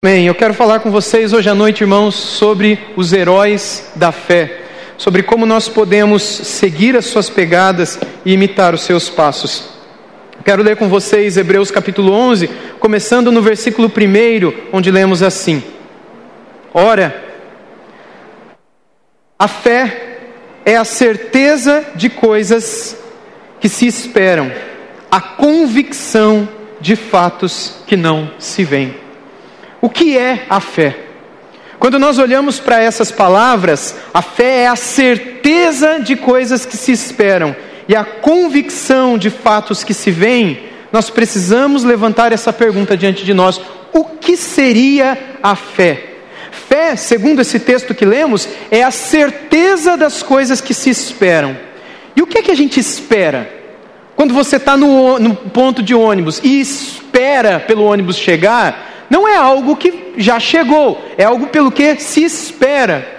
Amém. Eu quero falar com vocês hoje à noite, irmãos, sobre os heróis da fé, sobre como nós podemos seguir as suas pegadas e imitar os seus passos. Quero ler com vocês Hebreus capítulo 11, começando no versículo 1, onde lemos assim: Ora, a fé é a certeza de coisas que se esperam, a convicção de fatos que não se veem. O que é a fé? Quando nós olhamos para essas palavras, a fé é a certeza de coisas que se esperam e a convicção de fatos que se veem, nós precisamos levantar essa pergunta diante de nós: o que seria a fé? Fé, segundo esse texto que lemos, é a certeza das coisas que se esperam. E o que é que a gente espera? Quando você está no, no ponto de ônibus e espera pelo ônibus chegar, não é algo que já chegou, é algo pelo que se espera.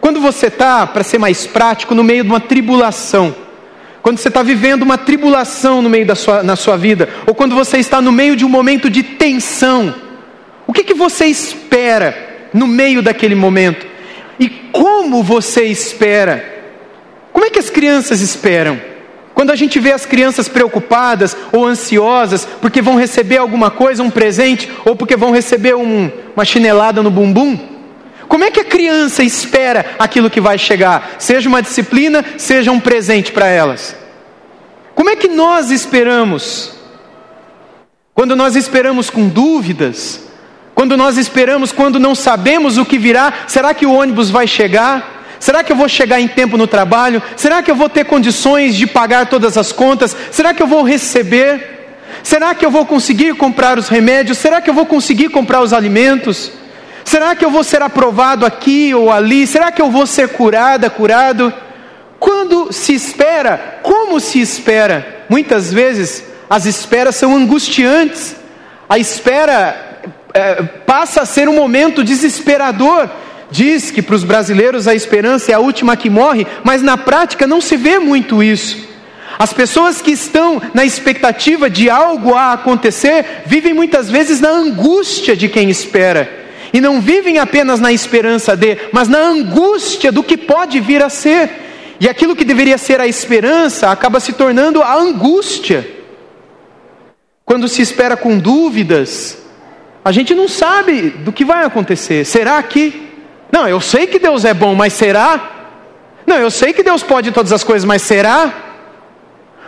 Quando você está, para ser mais prático, no meio de uma tribulação, quando você está vivendo uma tribulação no meio da sua, na sua vida, ou quando você está no meio de um momento de tensão, o que, que você espera no meio daquele momento? E como você espera? Como é que as crianças esperam? Quando a gente vê as crianças preocupadas ou ansiosas porque vão receber alguma coisa, um presente, ou porque vão receber um, uma chinelada no bumbum, como é que a criança espera aquilo que vai chegar? Seja uma disciplina, seja um presente para elas. Como é que nós esperamos? Quando nós esperamos com dúvidas, quando nós esperamos quando não sabemos o que virá, será que o ônibus vai chegar? Será que eu vou chegar em tempo no trabalho? Será que eu vou ter condições de pagar todas as contas? Será que eu vou receber? Será que eu vou conseguir comprar os remédios? Será que eu vou conseguir comprar os alimentos? Será que eu vou ser aprovado aqui ou ali? Será que eu vou ser curada, curado? Quando se espera, como se espera? Muitas vezes as esperas são angustiantes. A espera é, passa a ser um momento desesperador diz que para os brasileiros a esperança é a última que morre, mas na prática não se vê muito isso. As pessoas que estão na expectativa de algo a acontecer vivem muitas vezes na angústia de quem espera. E não vivem apenas na esperança de, mas na angústia do que pode vir a ser. E aquilo que deveria ser a esperança acaba se tornando a angústia. Quando se espera com dúvidas, a gente não sabe do que vai acontecer. Será que não, eu sei que Deus é bom, mas será? Não, eu sei que Deus pode todas as coisas, mas será?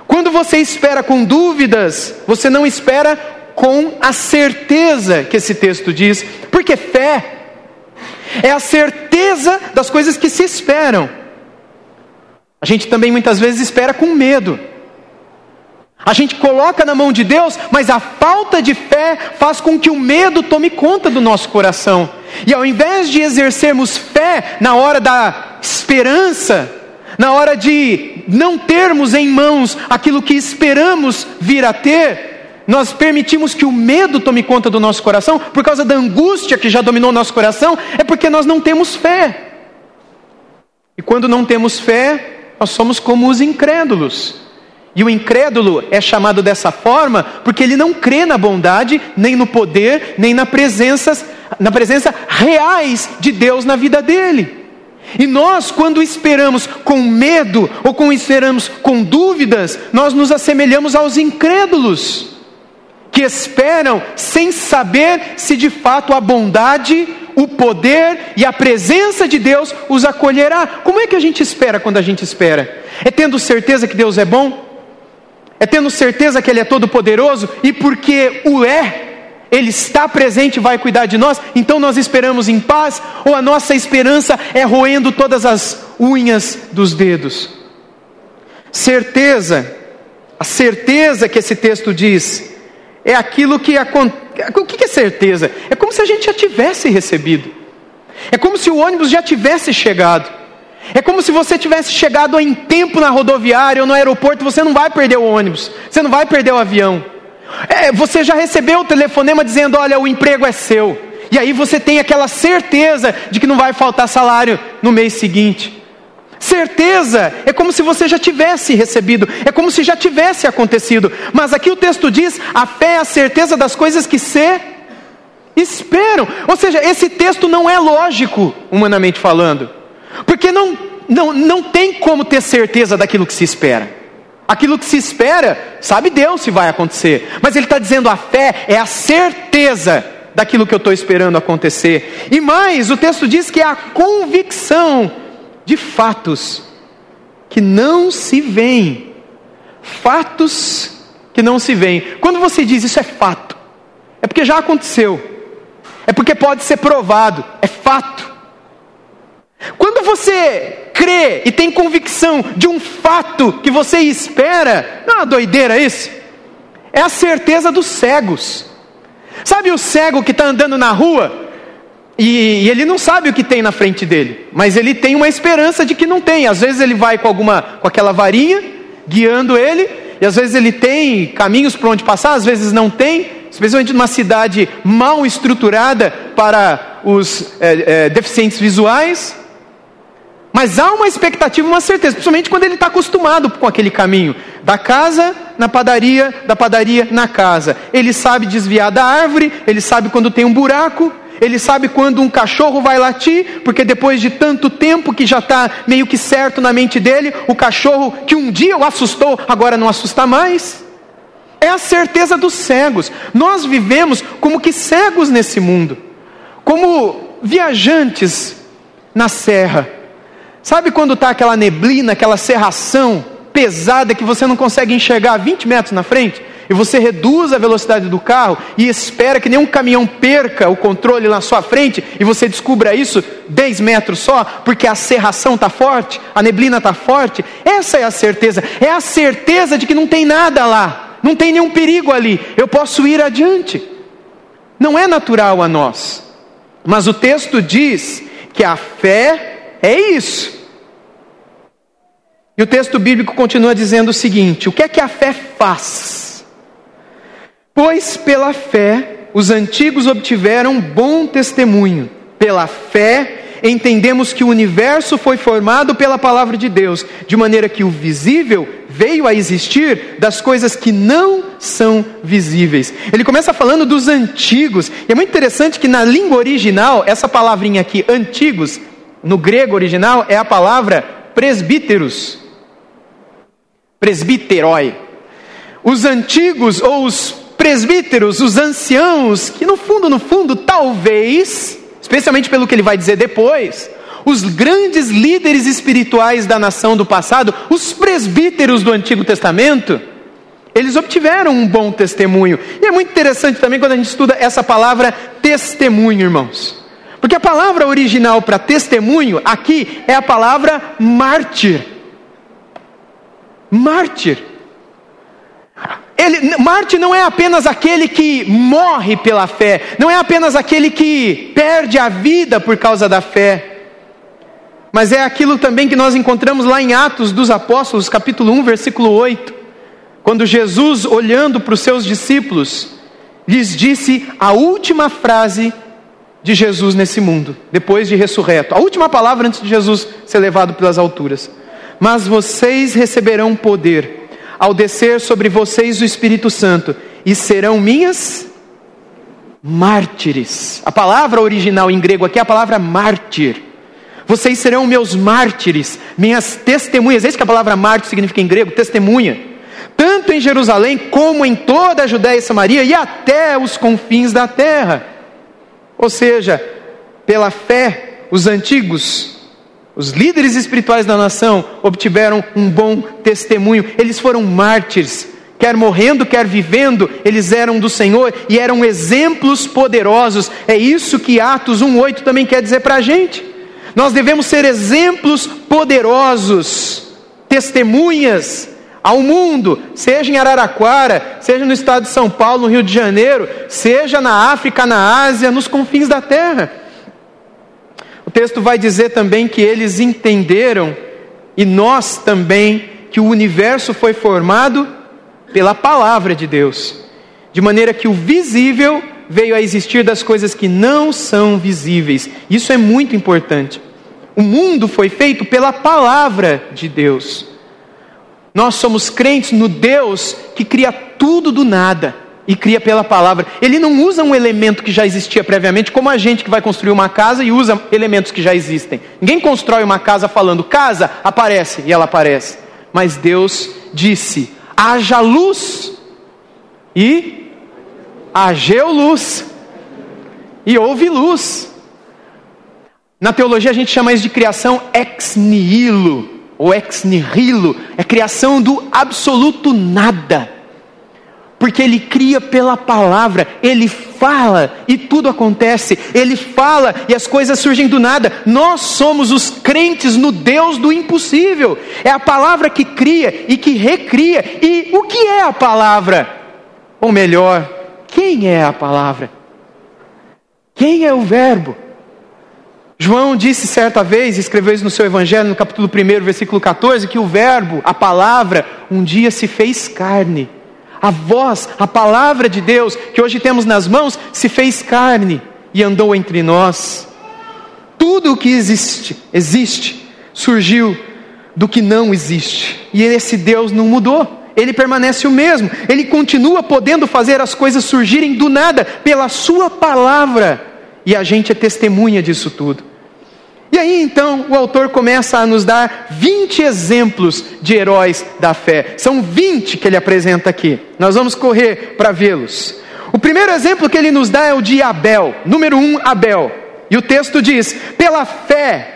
Quando você espera com dúvidas, você não espera com a certeza que esse texto diz, porque fé é a certeza das coisas que se esperam. A gente também muitas vezes espera com medo. A gente coloca na mão de Deus, mas a falta de fé faz com que o medo tome conta do nosso coração. E ao invés de exercermos fé na hora da esperança, na hora de não termos em mãos aquilo que esperamos vir a ter, nós permitimos que o medo tome conta do nosso coração, por causa da angústia que já dominou o nosso coração, é porque nós não temos fé. E quando não temos fé, nós somos como os incrédulos. E o incrédulo é chamado dessa forma porque ele não crê na bondade, nem no poder, nem na presença, na presença reais de Deus na vida dele. E nós, quando esperamos com medo ou quando esperamos com dúvidas, nós nos assemelhamos aos incrédulos, que esperam sem saber se de fato a bondade, o poder e a presença de Deus os acolherá. Como é que a gente espera quando a gente espera? É tendo certeza que Deus é bom? É tendo certeza que Ele é todo-poderoso e porque o é, Ele está presente e vai cuidar de nós, então nós esperamos em paz, ou a nossa esperança é roendo todas as unhas dos dedos? Certeza, a certeza que esse texto diz, é aquilo que acontece. O que é certeza? É como se a gente já tivesse recebido, é como se o ônibus já tivesse chegado. É como se você tivesse chegado em tempo na rodoviária ou no aeroporto, você não vai perder o ônibus, você não vai perder o avião. É, você já recebeu o telefonema dizendo: olha, o emprego é seu. E aí você tem aquela certeza de que não vai faltar salário no mês seguinte. Certeza é como se você já tivesse recebido, é como se já tivesse acontecido. Mas aqui o texto diz: a fé é a certeza das coisas que se esperam. Ou seja, esse texto não é lógico, humanamente falando, porque não, não, não tem como ter certeza daquilo que se espera. Aquilo que se espera, sabe Deus se vai acontecer, mas ele está dizendo a fé é a certeza daquilo que eu estou esperando acontecer. E mais, o texto diz que é a convicção de fatos que não se veem. Fatos que não se veem. Quando você diz isso é fato, é porque já aconteceu, é porque pode ser provado, é fato. Quando você crê e tem convicção de um fato que você espera, não é uma doideira isso? É a certeza dos cegos. Sabe o cego que está andando na rua e, e, ele não sabe o que tem na frente dele, mas ele tem uma esperança de que não tem. Às vezes ele vai com alguma, com aquela varinha guiando ele, e às vezes ele tem caminhos por onde passar, às vezes não tem, especialmente numa cidade mal estruturada para os é, é, deficientes visuais. Mas há uma expectativa, uma certeza, principalmente quando ele está acostumado com aquele caminho. Da casa na padaria, da padaria na casa. Ele sabe desviar da árvore, ele sabe quando tem um buraco, ele sabe quando um cachorro vai latir, porque depois de tanto tempo que já está meio que certo na mente dele, o cachorro que um dia o assustou, agora não assusta mais. É a certeza dos cegos. Nós vivemos como que cegos nesse mundo, como viajantes na serra Sabe quando está aquela neblina, aquela serração pesada que você não consegue enxergar 20 metros na frente? E você reduz a velocidade do carro e espera que nenhum caminhão perca o controle na sua frente e você descubra isso 10 metros só, porque a serração está forte, a neblina está forte. Essa é a certeza, é a certeza de que não tem nada lá, não tem nenhum perigo ali, eu posso ir adiante. Não é natural a nós, mas o texto diz que a fé é isso. E o texto bíblico continua dizendo o seguinte: o que é que a fé faz? Pois pela fé os antigos obtiveram bom testemunho. Pela fé entendemos que o universo foi formado pela palavra de Deus, de maneira que o visível veio a existir das coisas que não são visíveis. Ele começa falando dos antigos, e é muito interessante que na língua original, essa palavrinha aqui, antigos, no grego original é a palavra presbíteros. Presbiteroi. Os antigos ou os presbíteros, os anciãos, que no fundo, no fundo, talvez, especialmente pelo que ele vai dizer depois, os grandes líderes espirituais da nação do passado, os presbíteros do Antigo Testamento, eles obtiveram um bom testemunho. E é muito interessante também quando a gente estuda essa palavra testemunho, irmãos. Porque a palavra original para testemunho aqui é a palavra mártir. Mártir. Ele, Marte não é apenas aquele que morre pela fé, não é apenas aquele que perde a vida por causa da fé, mas é aquilo também que nós encontramos lá em Atos dos Apóstolos, capítulo 1, versículo 8, quando Jesus, olhando para os seus discípulos, lhes disse a última frase de Jesus nesse mundo, depois de ressurreto. A última palavra antes de Jesus ser levado pelas alturas. Mas vocês receberão poder ao descer sobre vocês o Espírito Santo e serão minhas mártires. A palavra original em grego aqui é a palavra mártir. Vocês serão meus mártires, minhas testemunhas. É isso que a palavra mártir significa em grego, testemunha. Tanto em Jerusalém como em toda a Judéia e Samaria e até os confins da terra. Ou seja, pela fé, os antigos, os líderes espirituais da nação, obtiveram um bom testemunho. Eles foram mártires, quer morrendo, quer vivendo, eles eram do Senhor e eram exemplos poderosos. É isso que Atos 1,8 também quer dizer para a gente. Nós devemos ser exemplos poderosos, testemunhas ao mundo, seja em Araraquara, seja no estado de São Paulo, no Rio de Janeiro, seja na África, na Ásia, nos confins da terra. O texto vai dizer também que eles entenderam, e nós também, que o universo foi formado pela palavra de Deus, de maneira que o visível veio a existir das coisas que não são visíveis. Isso é muito importante. O mundo foi feito pela palavra de Deus. Nós somos crentes no Deus que cria tudo do nada. e cria pela palavra. Ele não usa um elemento que já existia previamente, como a gente que vai construir uma casa e usa elementos que já existem. Ninguém constrói uma casa falando casa, aparece e ela aparece. Mas Deus disse: haja luz e ageu luz e houve luz. Na teologia a gente chama isso de criação ex nihilo ou ex nihilo, é criação do absoluto nada porque ele cria pela palavra, ele fala e tudo acontece, ele fala e as coisas surgem do nada. Nós somos os crentes no Deus do impossível, é a palavra que cria e que recria. E o que é a palavra? Ou melhor, quem é a palavra? Quem é o Verbo? João disse certa vez, escreveu isso no seu Evangelho, no capítulo 1, versículo 14, que o Verbo, a palavra, um dia se fez carne a voz, a palavra de Deus que hoje temos nas mãos, se fez carne e andou entre nós. Tudo o que existe, existe, surgiu do que não existe. E esse Deus não mudou. Ele permanece o mesmo. Ele continua podendo fazer as coisas surgirem do nada pela sua palavra. E a gente é testemunha disso tudo. E aí então o autor começa a nos dar 20 exemplos de heróis da fé. São 20 que ele apresenta aqui. Nós vamos correr para vê-los. O primeiro exemplo que ele nos dá é o de Abel. Número 1, Abel. E o texto diz: pela fé,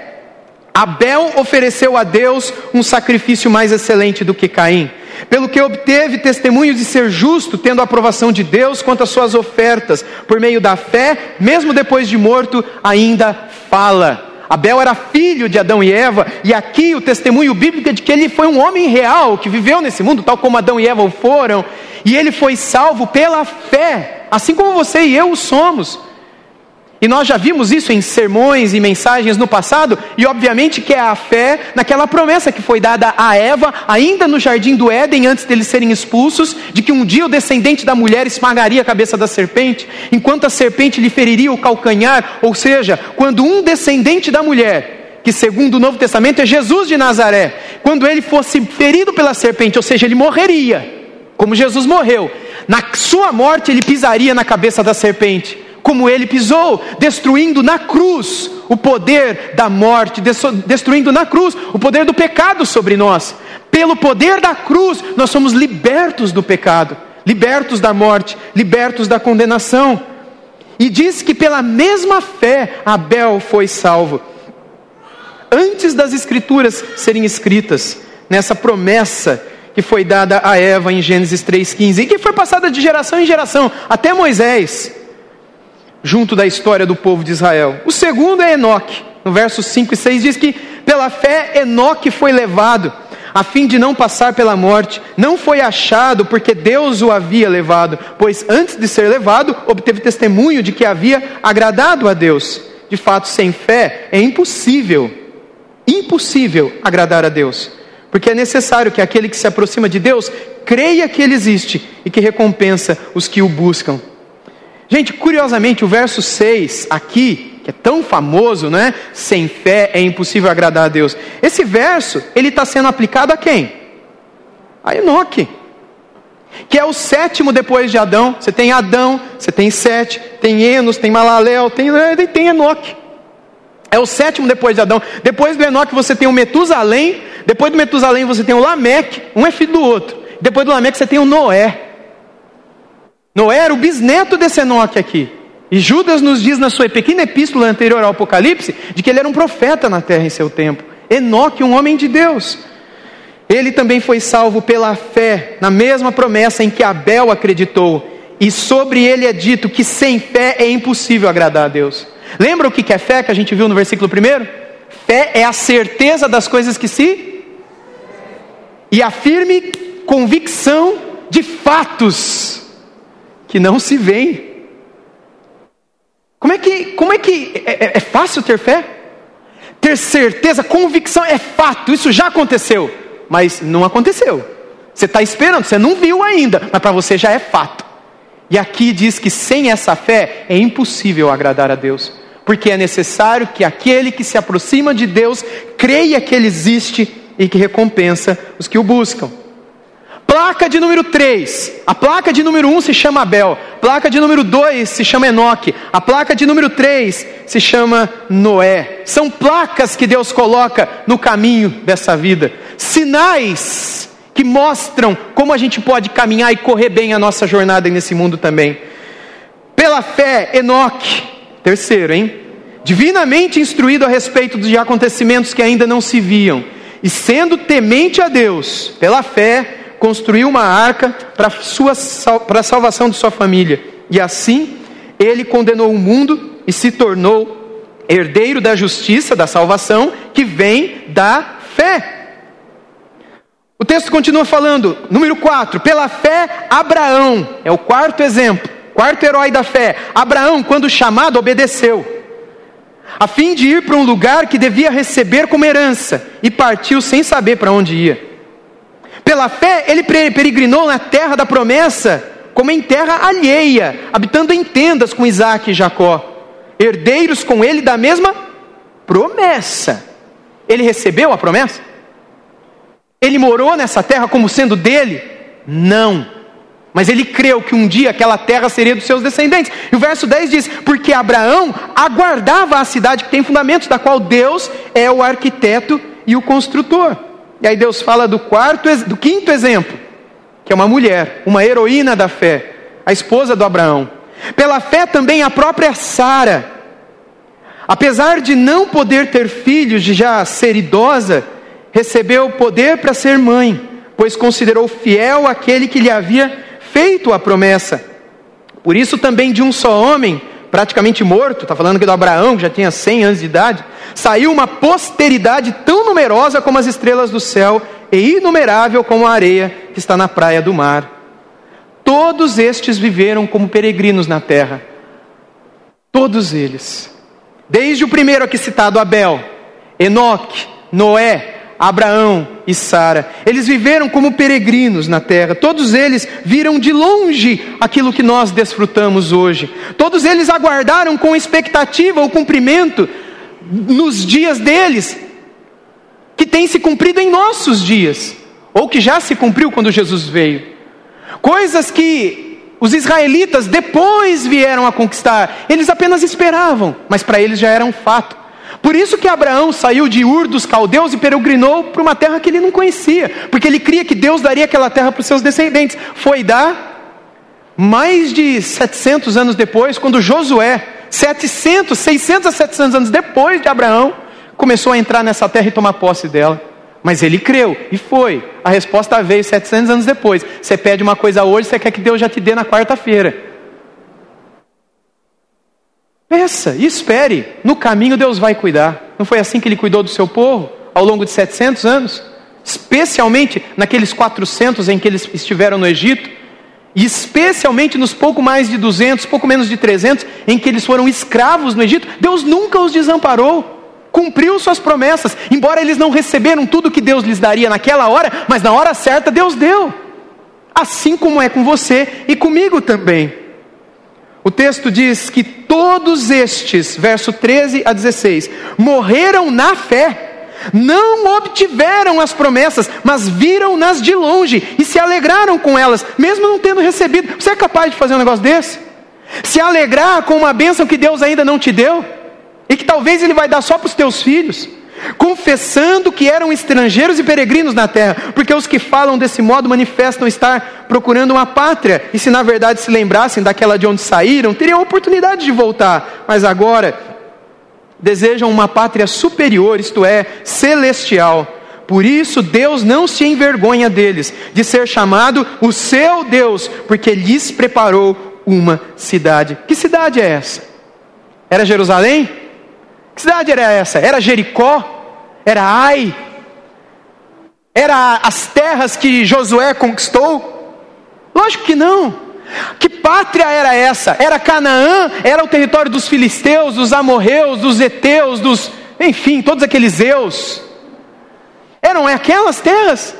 Abel ofereceu a Deus um sacrifício mais excelente do que Caim, pelo que obteve testemunho de ser justo, tendo a aprovação de Deus quanto às suas ofertas. Por meio da fé, mesmo depois de morto, ainda fala. Abel era filho de Adão e Eva, e aqui o testemunho bíblico é de que ele foi um homem real, que viveu nesse mundo, tal como Adão e Eva o foram, e ele foi salvo pela fé, assim como você e eu o somos. E nós já vimos isso em sermões e mensagens no passado, e obviamente que é a fé naquela promessa que foi dada a Eva, ainda no jardim do Éden, antes deles serem expulsos, de que um dia o descendente da mulher esmagaria a cabeça da serpente, enquanto a serpente lhe feriria o calcanhar, ou seja, quando um descendente da mulher, que segundo o Novo Testamento é Jesus de Nazaré, quando ele fosse ferido pela serpente, ou seja, ele morreria, como Jesus morreu, na sua morte ele pisaria na cabeça da serpente como ele pisou, destruindo na cruz o poder da morte, destruindo na cruz o poder do pecado sobre nós. Pelo poder da cruz, nós somos libertos do pecado, libertos da morte, libertos da condenação. E diz que pela mesma fé Abel foi salvo. Antes das escrituras serem escritas, nessa promessa que foi dada a Eva em Gênesis 3,15, e que foi passada de geração em geração, até Moisés junto da história do povo de Israel. O segundo é Enoque. No verso 5 e 6 diz que pela fé Enoque foi levado, a fim de não passar pela morte. Não foi achado porque Deus o havia levado, pois antes de ser levado, obteve testemunho de que havia agradado a Deus. De fato, sem fé é impossível, impossível agradar a Deus. Porque é necessário que aquele que se aproxima de Deus creia que Ele existe e que recompensa os que o buscam. Gente, curiosamente, o verso 6 aqui, que é tão famoso, né? Sem fé é impossível agradar a Deus. Esse verso, ele está sendo aplicado a quem? A Enoque. Que é o sétimo depois de Adão. Você tem Adão, você tem Sete, tem Enos, tem Malalel, tem, tem Enoque. É o sétimo depois de Adão. Depois do Enoque você tem o Metusalém. Depois do Metusalém você tem o Lameque. Um é filho do outro. Depois do Lameque você tem o Noé. Noé era o bisneto desse Enoque aqui. E Judas nos diz na sua pequena epístola anterior ao Apocalipse de que ele era um profeta na terra em seu tempo. Enoque, um homem de Deus. Ele também foi salvo pela fé, na mesma promessa em que Abel acreditou. E sobre ele é dito que sem fé é impossível agradar a Deus. Lembra o que é fé que a gente viu no versículo 1? Fé é a certeza das coisas que se. E a firme convicção de fatos que não se veem. Como é que, como é, que é, é, é fácil ter fé? Ter certeza, convicção é fato, isso já aconteceu, mas não aconteceu. Você está esperando, você não viu ainda, mas para você já é fato. E aqui diz que sem essa fé é impossível agradar a Deus, porque é necessário que aquele que se aproxima de Deus creia que Ele existe e que recompensa os que o buscam. Placa de número 3. A placa de número 1 se chama Abel. Placa de número 2 se chama Enoque. A placa de número 3 se chama Noé. São placas que Deus coloca no caminho dessa vida. Sinais que mostram como a gente pode caminhar e correr bem a nossa jornada nesse mundo também. Pela fé, Enoque, terceiro, hein? Divinamente instruído a respeito de acontecimentos que ainda não se viam, e sendo temente a Deus, pela fé, construiu uma arca para, a salvação de sua família. E assim, ele condenou o mundo e se tornou herdeiro da justiça, da salvação, que vem da fé. O texto continua falando, número 4, pela fé, Abraão, é o quarto exemplo, quarto herói da fé. Abraão, quando chamado, obedeceu, a fim de ir para um lugar que devia receber como herança, e partiu sem saber para onde ia. Pela fé, ele peregrinou na terra da promessa, como em terra alheia, habitando em tendas com Isaac e Jacó, herdeiros com ele da mesma promessa. Ele recebeu a promessa? Ele morou nessa terra como sendo dele? Não. Mas ele creu que um dia aquela terra seria dos seus descendentes. E o verso 10 diz: Porque Abraão aguardava a cidade que tem fundamentos, da qual Deus é o arquiteto e o construtor. E aí Deus fala do quarto, do quinto exemplo, que é uma mulher, uma heroína da fé, a esposa do Abraão. Pela fé também a própria Sara, apesar de não poder ter filhos, de já ser idosa, recebeu poder para ser mãe, pois considerou fiel aquele que lhe havia feito a promessa. Por isso também de um só homem praticamente morto, está falando aqui do Abraão, que já tinha 100 anos de idade, saiu uma posteridade tão numerosa como as estrelas do céu e inumerável como a areia que está na praia do mar. Todos estes viveram como peregrinos na terra. Todos eles. Desde o primeiro aqui citado, Abel, Enoque, Noé, Abraão e Sara. Eles viveram como peregrinos na terra. Todos eles viram de longe aquilo que nós desfrutamos hoje. Todos eles aguardaram com expectativa o cumprimento nos dias deles, que tem se cumprido em nossos dias, ou que já se cumpriu quando Jesus veio. Coisas que os israelitas depois vieram a conquistar, eles apenas esperavam, mas para eles já era um fato. Por isso que Abraão saiu de Ur dos caldeus e peregrinou para uma terra que ele não conhecia, porque ele cria que Deus daria aquela terra para os seus descendentes. Foi dar mais de 700 anos depois, quando Josué, 700, 600 a 700 anos depois de Abraão, começou a entrar nessa terra e tomar posse dela. Mas ele creu e foi. A resposta veio 700 anos depois. Você pede uma coisa hoje, você quer que Deus já te dê na quarta-feira. Peça e espere, no caminho Deus vai cuidar. Não foi assim que ele cuidou do seu povo ao longo de 700 anos? Especialmente naqueles 400 em que eles estiveram no Egito, e especialmente nos pouco mais de 200, pouco menos de 300 em que eles foram escravos no Egito, Deus nunca os desamparou, cumpriu suas promessas, embora eles não receberam tudo que Deus lhes daria naquela hora, mas na hora certa Deus deu. Assim como é com você e comigo também. O texto diz que todos estes, verso 13 a 16, morreram na fé, não obtiveram as promessas, mas viram-nas de longe e se alegraram com elas, mesmo não tendo recebido. Você é capaz de fazer um negócio desse? Se alegrar com uma bênção que Deus ainda não te deu e que talvez Ele vai dar só para os teus filhos? Confessando que eram estrangeiros e peregrinos na terra, porque os que falam desse modo manifestam estar procurando uma pátria, e se na verdade se lembrassem daquela de onde saíram, teriam a oportunidade de voltar, mas agora desejam uma pátria superior, isto é, celestial. Por isso Deus não se envergonha deles, de ser chamado o seu Deus, porque lhes preparou uma cidade. Que cidade é essa? Era Jerusalém? Que cidade era essa? Era Jericó? Era Ai? Era as terras que Josué conquistou? Lógico que não. Que pátria era essa? Era Canaã? Era o território dos filisteus, dos amorreus, dos heteus, dos. Enfim, todos aqueles eus. Eram aquelas terras?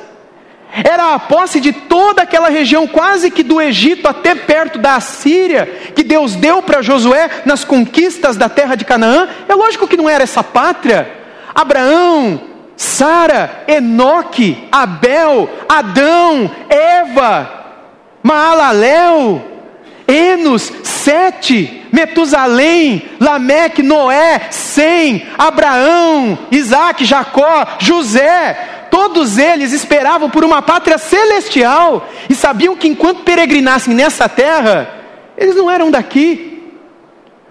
Era a posse de toda aquela região, quase que do Egito até perto da Assíria, que Deus deu para Josué nas conquistas da terra de Canaã. É lógico que não era essa pátria. Abraão, Sara, Enoque, Abel, Adão, Eva, Maalalel, Enos, Sete, Metusalém, Lameque, Noé, Sem, Abraão, Isaac, Jacó, José, todos eles esperavam por uma pátria celestial e sabiam que enquanto peregrinassem nessa terra, eles não eram daqui.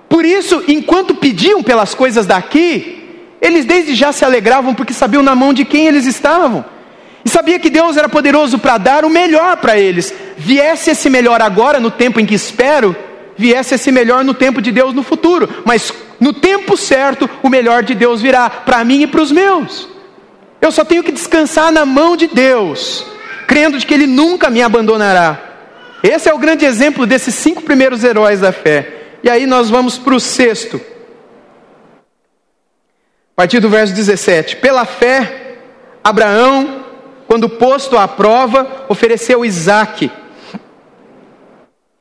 Por isso, enquanto pediam pelas coisas daqui, eles desde já se alegravam porque sabiam na mão de quem eles estavam. E sabia que Deus era poderoso para dar o melhor para eles. Viesse esse melhor agora, no tempo em que espero, viesse esse melhor no tempo de Deus no futuro. Mas no tempo certo, o melhor de Deus virá para mim e para os meus. Eu só tenho que descansar na mão de Deus, crendo de que Ele nunca me abandonará. Esse é o grande exemplo desses cinco primeiros heróis da fé. E aí nós vamos para o sexto. A partir do verso 17. Pela fé, Abraão, quando posto à prova, ofereceu Isaque.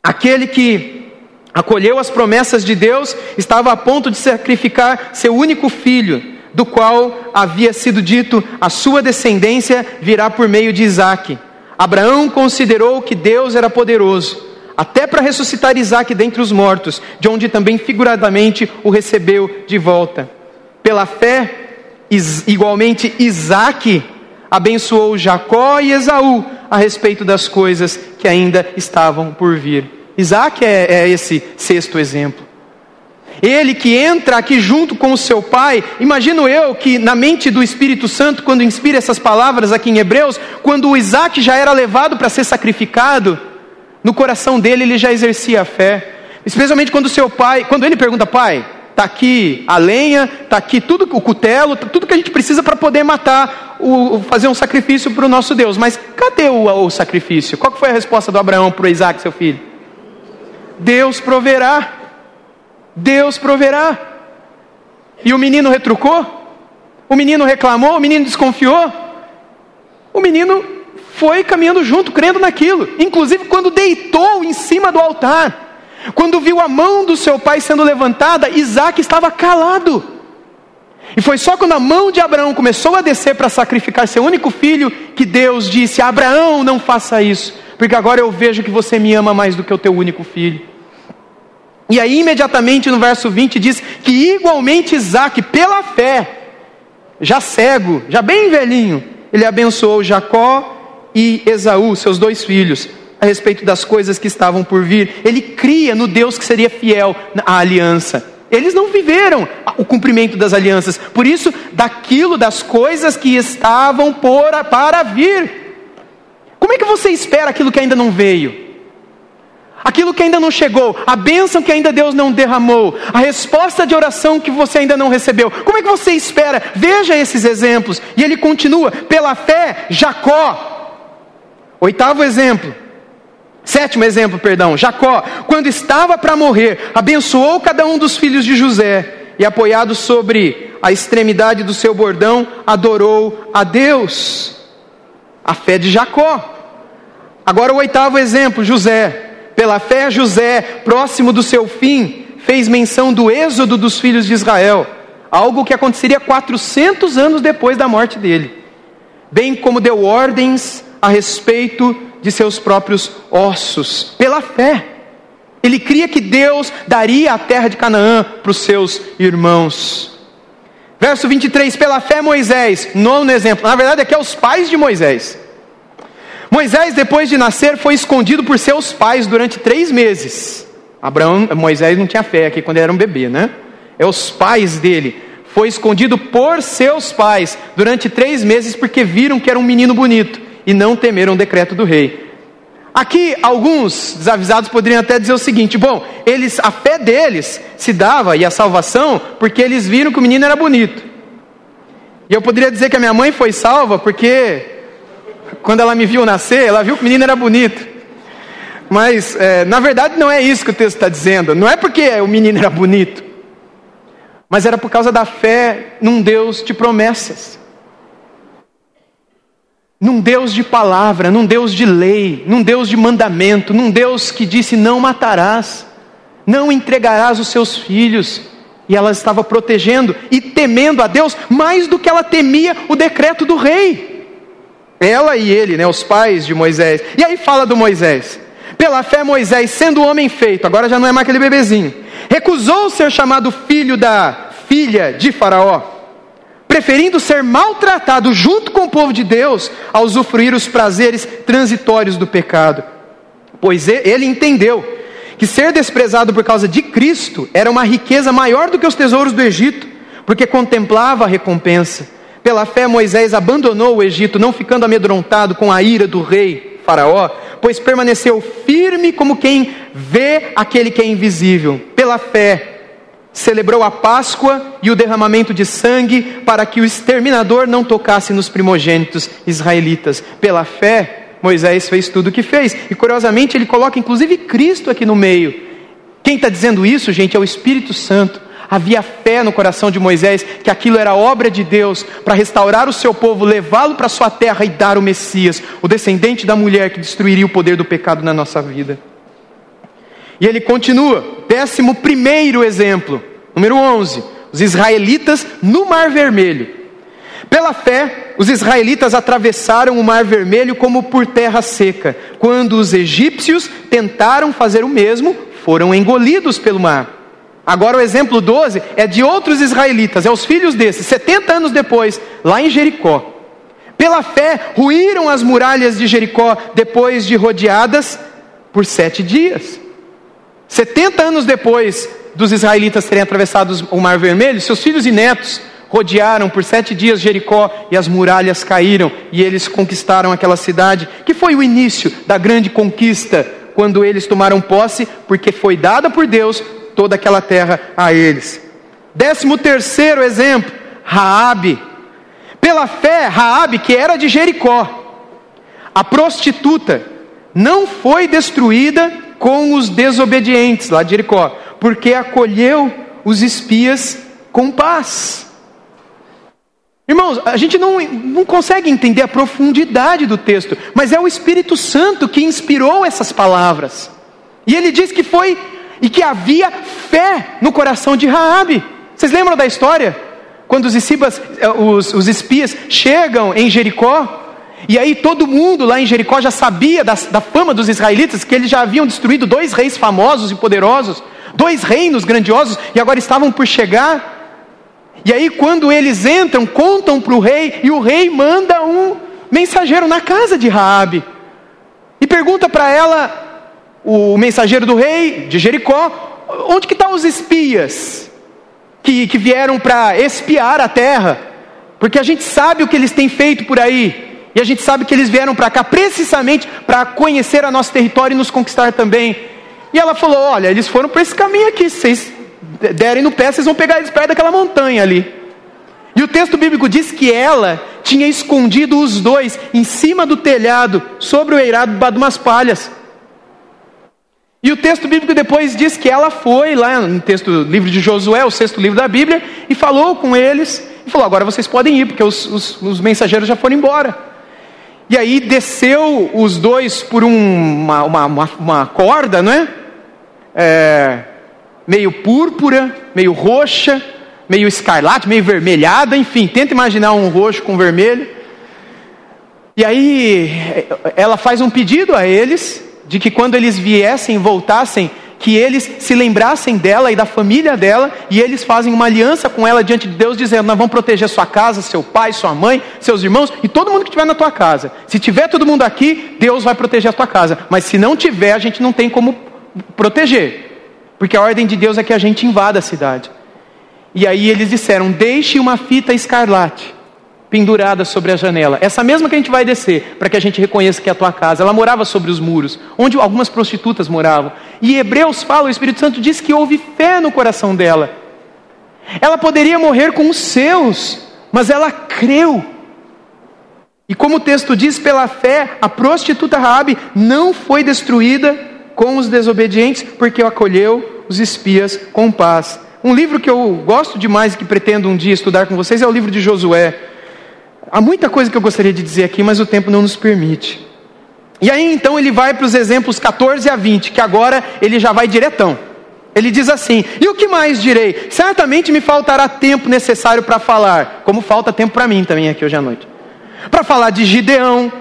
Aquele que acolheu as promessas de Deus estava a ponto de sacrificar seu único filho do qual havia sido dito: a sua descendência virá por meio de Isaque. Abraão considerou que Deus era poderoso, até para ressuscitar Isaque dentre os mortos, de onde também figuradamente o recebeu de volta. Pela fé, igualmente Isaque abençoou Jacó e Esaú a respeito das coisas que ainda estavam por vir. Isaac é, é esse sexto exemplo. Ele que entra aqui junto com o seu pai, imagino eu que na mente do Espírito Santo, quando inspira essas palavras aqui em Hebreus, quando o Isaac já era levado para ser sacrificado, no coração dele ele já exercia a fé. Especialmente quando o seu pai, quando ele pergunta, pai, está aqui a lenha, está aqui tudo o cutelo, tá tudo que a gente precisa para poder matar, o, fazer um sacrifício para o nosso Deus. Mas cadê o, o sacrifício? Qual foi a resposta do Abraão para o Isaac, seu filho? Deus proverá. Deus proverá. E o menino retrucou? O menino reclamou? O menino desconfiou? O menino foi caminhando junto, crendo naquilo. Inclusive, quando deitou em cima do altar, quando viu a mão do seu pai sendo levantada, Isaac estava calado. E foi só quando a mão de Abraão começou a descer para sacrificar seu único filho que Deus disse: Abraão, não faça isso, porque agora eu vejo que você me ama mais do que o teu único filho. E aí, imediatamente no verso 20, diz que igualmente Isaac, pela fé, já cego, já bem velhinho, ele abençoou Jacó e Esaú, seus dois filhos, a respeito das coisas que estavam por vir. Ele cria no Deus que seria fiel à aliança. Eles não viveram o cumprimento das alianças, por isso, daquilo, das coisas que estavam por, para vir. Como é que você espera aquilo que ainda não veio? Aquilo que ainda não chegou, a bênção que ainda Deus não derramou, a resposta de oração que você ainda não recebeu. Como é que você espera? Veja esses exemplos. E ele continua: pela fé, Jacó. Oitavo exemplo. Sétimo exemplo, perdão. Jacó, quando estava para morrer, abençoou cada um dos filhos de José e, apoiado sobre a extremidade do seu bordão, adorou a Deus. A fé de Jacó. Agora o oitavo exemplo, José. Pela fé, José, próximo do seu fim, fez menção do êxodo dos filhos de Israel, algo que aconteceria 400 anos depois da morte dele, bem como deu ordens a respeito de seus próprios ossos, pela fé. Ele cria que Deus daria a terra de Canaã para os seus irmãos. Verso 23, pela fé Moisés, nono exemplo, na verdade aqui é os pais de Moisés. Moisés, depois de nascer, foi escondido por seus pais durante três meses. Abraão, Moisés não tinha fé aqui quando ele era um bebê, né? É os pais dele. Foi escondido por seus pais durante três meses porque viram que era um menino bonito e não temeram o decreto do rei. Aqui, alguns desavisados poderiam até dizer o seguinte: bom, eles, a fé deles se dava e a salvação porque eles viram que o menino era bonito. E eu poderia dizer que a minha mãe foi salva porque quando ela me viu nascer, ela viu que o menino era bonito. Mas, é, na verdade, não é isso que o texto está dizendo. Não é porque o menino era bonito. Mas era por causa da fé num Deus de promessas. Num Deus de palavra, num Deus de lei, num Deus de mandamento, num Deus que disse: Não matarás, não entregarás os seus filhos E ela estava protegendo e temendo a Deus mais do que ela temia o decreto do rei. Ela e ele, né, os pais de Moisés. E aí fala do Moisés. Pela fé, Moisés, sendo homem feito, agora já não é mais aquele bebezinho, recusou ser chamado filho da filha de Faraó, preferindo ser maltratado junto com o povo de Deus a usufruir os prazeres transitórios do pecado. Pois ele entendeu que ser desprezado por causa de Cristo era uma riqueza maior do que os tesouros do Egito, porque contemplava a recompensa. Pela fé, Moisés abandonou o Egito, não ficando amedrontado com a ira do rei Faraó, pois permaneceu firme como quem vê aquele que é invisível. Pela fé, celebrou a Páscoa e o derramamento de sangue para que o exterminador não tocasse nos primogênitos israelitas. Pela fé, Moisés fez tudo o que fez. E curiosamente ele coloca inclusive Cristo aqui no meio. Quem está dizendo isso, gente, é o Espírito Santo. Havia fé no coração de Moisés que aquilo era obra de Deus para restaurar o seu povo, levá-lo para sua terra e dar o Messias, o descendente da mulher que destruiria o poder do pecado na nossa vida. E ele continua, décimo primeiro exemplo, número 11, os israelitas no Mar Vermelho. Pela fé, os israelitas atravessaram o Mar Vermelho como por terra seca. Quando os egípcios tentaram fazer o mesmo, foram engolidos pelo mar. Agora o exemplo 12 é de outros israelitas, é os filhos desses, 70 anos depois, lá em Jericó. Pela fé, ruíram as muralhas de Jericó depois de rodeadas por sete dias. 70 anos depois dos israelitas terem atravessado o Mar Vermelho, seus filhos e netos rodearam por sete dias Jericó e as muralhas caíram e eles conquistaram aquela cidade, que foi o início da grande conquista, quando eles tomaram posse, porque foi dada por Deus toda aquela terra a eles. Décimo terceiro exemplo, Raabe. Pela fé, Raabe, que era de Jericó, a prostituta, não foi destruída com os desobedientes lá de Jericó, porque acolheu os espias com paz. Irmãos, a gente não, não consegue entender a profundidade do texto, mas é o Espírito Santo que inspirou essas palavras. E ele diz que foi e que havia fé no coração de Raabe. Vocês lembram da história? Quando os, eh, os, os espias chegam em Jericó, e aí todo mundo lá em Jericó já sabia da, da fama dos israelitas, que eles já haviam destruído dois reis famosos e poderosos, dois reinos grandiosos, e agora estavam por chegar e aí, quando eles entram, contam para o rei, e o rei manda um mensageiro na casa de Raabe e pergunta para ela, o mensageiro do rei de Jericó, onde que estão tá os espias que, que vieram para espiar a terra? Porque a gente sabe o que eles têm feito por aí. E a gente sabe que eles vieram para cá precisamente para conhecer a nosso território e nos conquistar também. E ela falou: Olha, eles foram para esse caminho aqui, vocês derem no pé, vocês vão pegar eles perto daquela montanha ali. E o texto bíblico diz que ela tinha escondido os dois em cima do telhado, sobre o eirado de umas palhas. E o texto bíblico depois diz que ela foi lá no texto livro de Josué, o sexto livro da Bíblia, e falou com eles, e falou: agora vocês podem ir, porque os, os, os mensageiros já foram embora. E aí desceu os dois por um, uma, uma, uma, uma corda, não é? é meio púrpura, meio roxa, meio escarlate, meio vermelhada, enfim, tenta imaginar um roxo com vermelho. E aí ela faz um pedido a eles de que quando eles viessem, voltassem, que eles se lembrassem dela e da família dela, e eles fazem uma aliança com ela diante de Deus, dizendo: Nós vamos proteger sua casa, seu pai, sua mãe, seus irmãos e todo mundo que estiver na tua casa. Se tiver todo mundo aqui, Deus vai proteger a tua casa, mas se não tiver, a gente não tem como proteger. Porque a ordem de Deus é que a gente invada a cidade. E aí eles disseram: deixe uma fita escarlate pendurada sobre a janela. Essa mesma que a gente vai descer, para que a gente reconheça que é a tua casa. Ela morava sobre os muros, onde algumas prostitutas moravam. E Hebreus fala, o Espírito Santo diz que houve fé no coração dela. Ela poderia morrer com os seus, mas ela creu. E como o texto diz, pela fé, a prostituta Raabe não foi destruída com os desobedientes, porque acolheu os espias com paz. Um livro que eu gosto demais e que pretendo um dia estudar com vocês é o livro de Josué. Há muita coisa que eu gostaria de dizer aqui, mas o tempo não nos permite. E aí então ele vai para os exemplos 14 a 20, que agora ele já vai diretão. ele diz assim: E o que mais direi? Certamente me faltará tempo necessário para falar, como falta tempo para mim também aqui hoje à noite. Para falar de Gideão,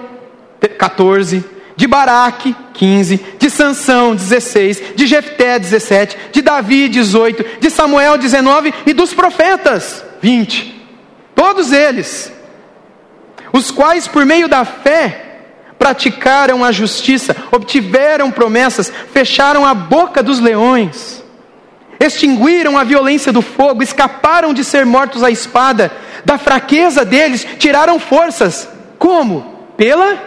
14, de Baraque, 15, de Sansão, 16, de Jefté, 17, de Davi, 18, de Samuel, 19 e dos profetas, 20. Todos eles, os quais por meio da fé praticaram a justiça, obtiveram promessas, fecharam a boca dos leões, extinguiram a violência do fogo, escaparam de ser mortos à espada, da fraqueza deles tiraram forças. Como? Pela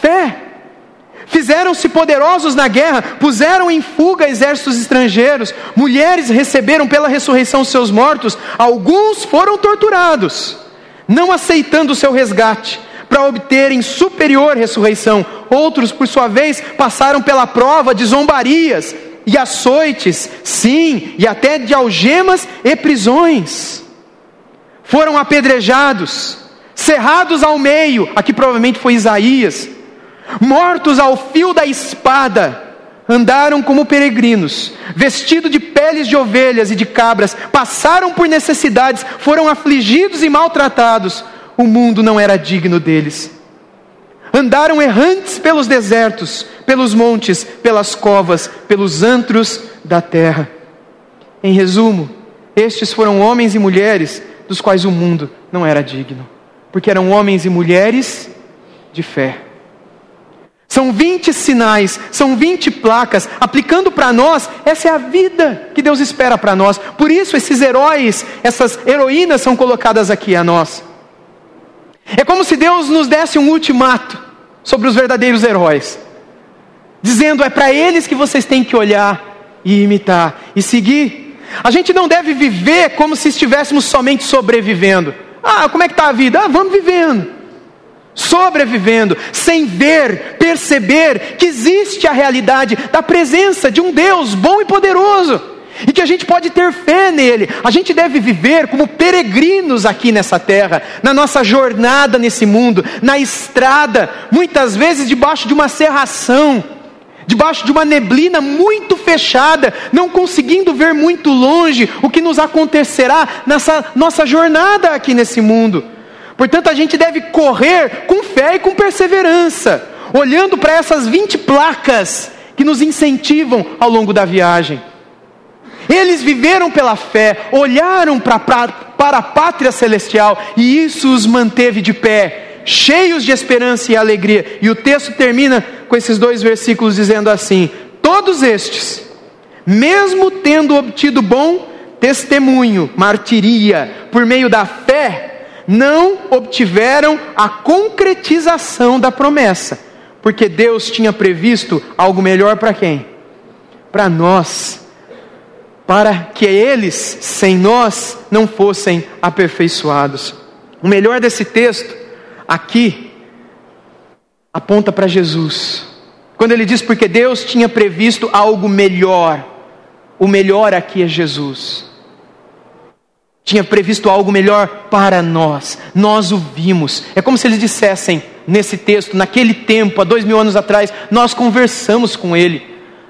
fé. Fizeram-se poderosos na guerra, puseram em fuga exércitos estrangeiros, mulheres receberam pela ressurreição seus mortos, alguns foram torturados, não aceitando o seu resgate, para obterem superior ressurreição. Outros, por sua vez, passaram pela prova de zombarias e açoites, sim, e até de algemas e prisões. Foram apedrejados, cerrados ao meio, aqui provavelmente foi Isaías mortos ao fio da espada, andaram como peregrinos, vestidos de peles de ovelhas e de cabras, passaram por necessidades, foram afligidos e maltratados. O mundo não era digno deles. Andaram errantes pelos desertos, pelos montes, pelas covas, pelos antros da terra. Em resumo, estes foram homens e mulheres dos quais o mundo não era digno, porque eram homens e mulheres de fé. São 20 sinais, são 20 placas, aplicando para nós, essa é a vida que Deus espera para nós. Por isso, esses heróis, essas heroínas são colocadas aqui a nós. É como se Deus nos desse um ultimato sobre os verdadeiros heróis, dizendo: é para eles que vocês têm que olhar e imitar e seguir. A gente não deve viver como se estivéssemos somente sobrevivendo. Ah, como é que está a vida? Ah, vamos vivendo sobrevivendo, sem ver, perceber que existe a realidade da presença de um Deus bom e poderoso, e que a gente pode ter fé nele. A gente deve viver como peregrinos aqui nessa terra, na nossa jornada nesse mundo, na estrada, muitas vezes debaixo de uma serração, debaixo de uma neblina muito fechada, não conseguindo ver muito longe o que nos acontecerá nessa nossa jornada aqui nesse mundo. Portanto, a gente deve correr com fé e com perseverança, olhando para essas 20 placas que nos incentivam ao longo da viagem. Eles viveram pela fé, olharam para, para, para a pátria celestial e isso os manteve de pé, cheios de esperança e alegria. E o texto termina com esses dois versículos dizendo assim: Todos estes, mesmo tendo obtido bom testemunho, martiria, por meio da fé, não obtiveram a concretização da promessa, porque Deus tinha previsto algo melhor para quem? Para nós, para que eles, sem nós, não fossem aperfeiçoados. O melhor desse texto, aqui, aponta para Jesus. Quando ele diz, porque Deus tinha previsto algo melhor, o melhor aqui é Jesus tinha previsto algo melhor para nós. Nós o vimos. É como se eles dissessem nesse texto, naquele tempo, há dois mil anos atrás, nós conversamos com ele.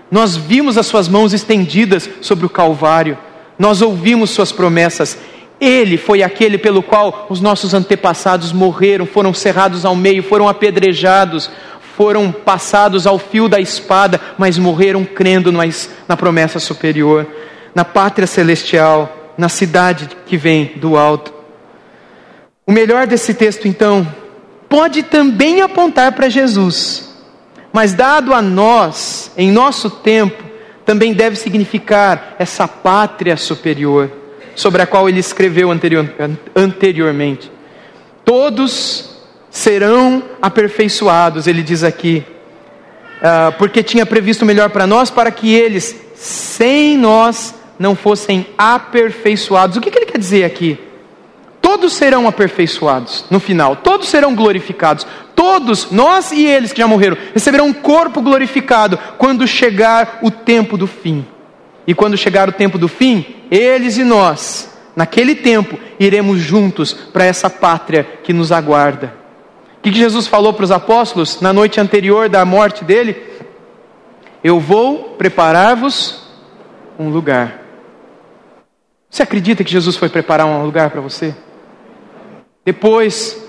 Nós vimos as suas mãos estendidas sobre o Calvário. Nós ouvimos suas promessas. Ele foi aquele pelo qual os nossos antepassados morreram, foram cerrados ao meio, foram apedrejados, foram passados ao fio da espada, mas morreram crendo na promessa superior, na pátria celestial na cidade que vem do alto. O melhor desse texto, então, pode também apontar para Jesus, mas dado a nós, em nosso tempo, também deve significar essa pátria superior, sobre a qual ele escreveu anterior, anteriormente. Todos serão aperfeiçoados, ele diz aqui, uh, porque tinha previsto melhor para nós, para que eles, sem nós, não fossem aperfeiçoados. O que, que ele quer dizer aqui? Todos serão aperfeiçoados no final, todos serão glorificados, todos, nós e eles que já morreram, receberão um corpo glorificado quando chegar o tempo do fim. E quando chegar o tempo do fim, eles e nós, naquele tempo, iremos juntos para essa pátria que nos aguarda. O que Jesus falou para os apóstolos na noite anterior da morte dele? Eu vou preparar-vos um lugar. Você acredita que Jesus foi preparar um lugar para você? Depois,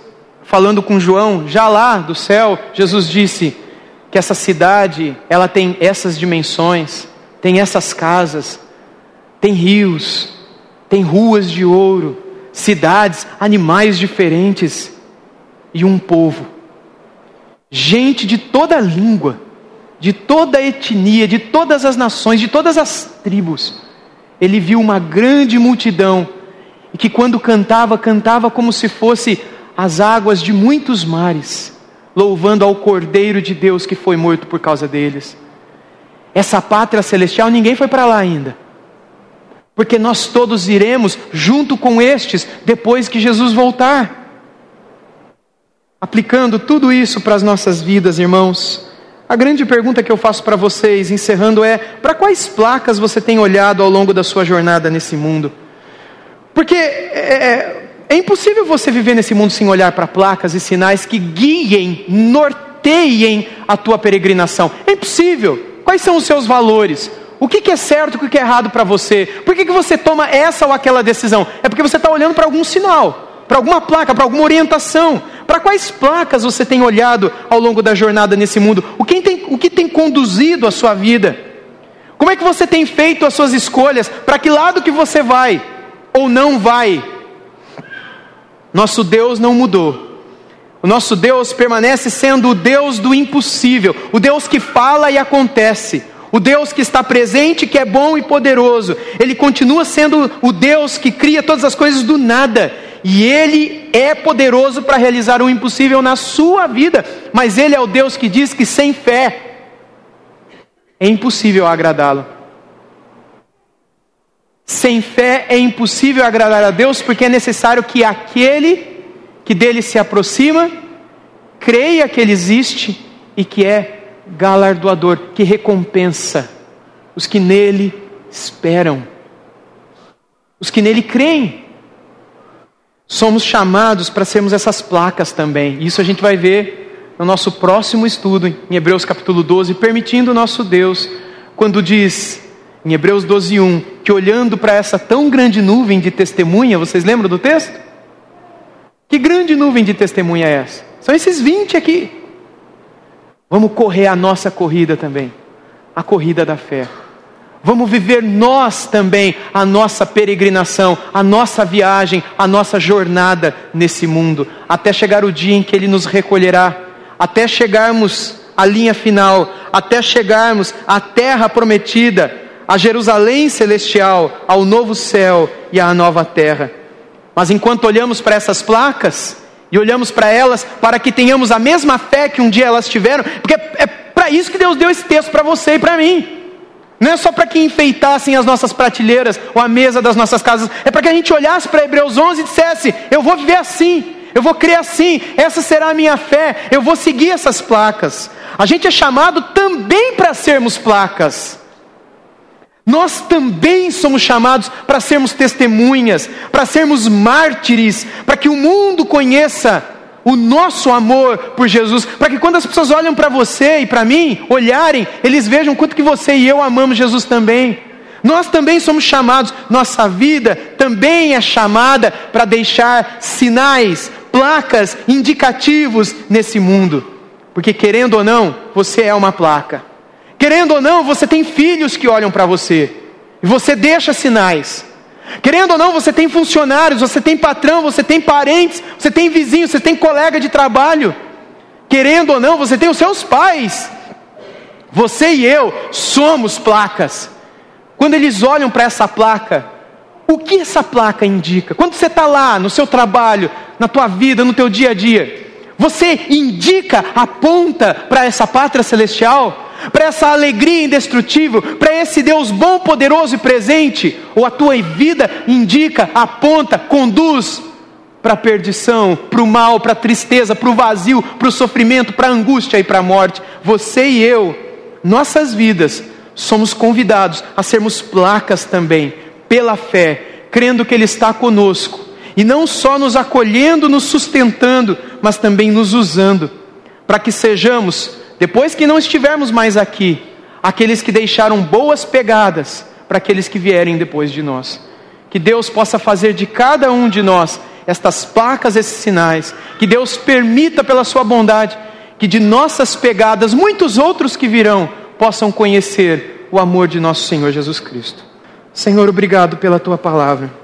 falando com João, já lá do céu, Jesus disse que essa cidade, ela tem essas dimensões, tem essas casas, tem rios, tem ruas de ouro, cidades, animais diferentes e um povo. Gente de toda língua, de toda etnia, de todas as nações, de todas as tribos. Ele viu uma grande multidão e que quando cantava, cantava como se fosse as águas de muitos mares, louvando ao Cordeiro de Deus que foi morto por causa deles. Essa pátria celestial, ninguém foi para lá ainda. Porque nós todos iremos junto com estes depois que Jesus voltar. Aplicando tudo isso para as nossas vidas, irmãos, a grande pergunta que eu faço para vocês, encerrando, é: para quais placas você tem olhado ao longo da sua jornada nesse mundo? Porque é, é, é impossível você viver nesse mundo sem olhar para placas e sinais que guiem, norteiem a tua peregrinação. É impossível. Quais são os seus valores? O que, que é certo, o que, que é errado para você? Por que, que você toma essa ou aquela decisão? É porque você está olhando para algum sinal, para alguma placa, para alguma orientação. Para quais placas você tem olhado ao longo da jornada nesse mundo? O que tem, o que tem conduzido a sua vida? Como é que você tem feito as suas escolhas? Para que lado que você vai ou não vai? Nosso Deus não mudou. O nosso Deus permanece sendo o Deus do impossível, o Deus que fala e acontece, o Deus que está presente, que é bom e poderoso. Ele continua sendo o Deus que cria todas as coisas do nada. E Ele é poderoso para realizar o impossível na sua vida. Mas Ele é o Deus que diz que sem fé é impossível agradá-lo. Sem fé é impossível agradar a Deus, porque é necessário que aquele que dele se aproxima creia que Ele existe e que é galardoador, que recompensa os que nele esperam, os que nele creem. Somos chamados para sermos essas placas também. Isso a gente vai ver no nosso próximo estudo, em Hebreus capítulo 12, permitindo o nosso Deus, quando diz, em Hebreus 12, 1, que olhando para essa tão grande nuvem de testemunha, vocês lembram do texto? Que grande nuvem de testemunha é essa? São esses 20 aqui. Vamos correr a nossa corrida também, a corrida da fé. Vamos viver nós também a nossa peregrinação, a nossa viagem, a nossa jornada nesse mundo, até chegar o dia em que Ele nos recolherá, até chegarmos à linha final, até chegarmos à terra prometida, a Jerusalém celestial, ao novo céu e à nova terra. Mas enquanto olhamos para essas placas, e olhamos para elas para que tenhamos a mesma fé que um dia elas tiveram, porque é para isso que Deus deu esse texto para você e para mim. Não é só para que enfeitassem as nossas prateleiras ou a mesa das nossas casas, é para que a gente olhasse para Hebreus 11 e dissesse: Eu vou viver assim, eu vou crer assim, essa será a minha fé, eu vou seguir essas placas. A gente é chamado também para sermos placas. Nós também somos chamados para sermos testemunhas, para sermos mártires, para que o mundo conheça o nosso amor por Jesus, para que quando as pessoas olham para você e para mim, olharem, eles vejam quanto que você e eu amamos Jesus também. Nós também somos chamados, nossa vida também é chamada para deixar sinais, placas, indicativos nesse mundo. Porque querendo ou não, você é uma placa. Querendo ou não, você tem filhos que olham para você. E você deixa sinais. Querendo ou não, você tem funcionários, você tem patrão, você tem parentes, você tem vizinhos, você tem colega de trabalho. Querendo ou não, você tem os seus pais. Você e eu somos placas. Quando eles olham para essa placa, o que essa placa indica? Quando você está lá no seu trabalho, na tua vida, no teu dia a dia, você indica, aponta para essa pátria celestial? Para essa alegria indestrutível, para esse Deus bom, poderoso e presente, ou a tua vida indica, aponta, conduz para a perdição, para o mal, para a tristeza, para o vazio, para o sofrimento, para a angústia e para a morte. Você e eu, nossas vidas, somos convidados a sermos placas também, pela fé, crendo que Ele está conosco, e não só nos acolhendo, nos sustentando, mas também nos usando, para que sejamos depois que não estivermos mais aqui, aqueles que deixaram boas pegadas para aqueles que vierem depois de nós. Que Deus possa fazer de cada um de nós estas placas, esses sinais. Que Deus permita, pela Sua bondade, que de nossas pegadas, muitos outros que virão possam conhecer o amor de nosso Senhor Jesus Cristo. Senhor, obrigado pela Tua palavra.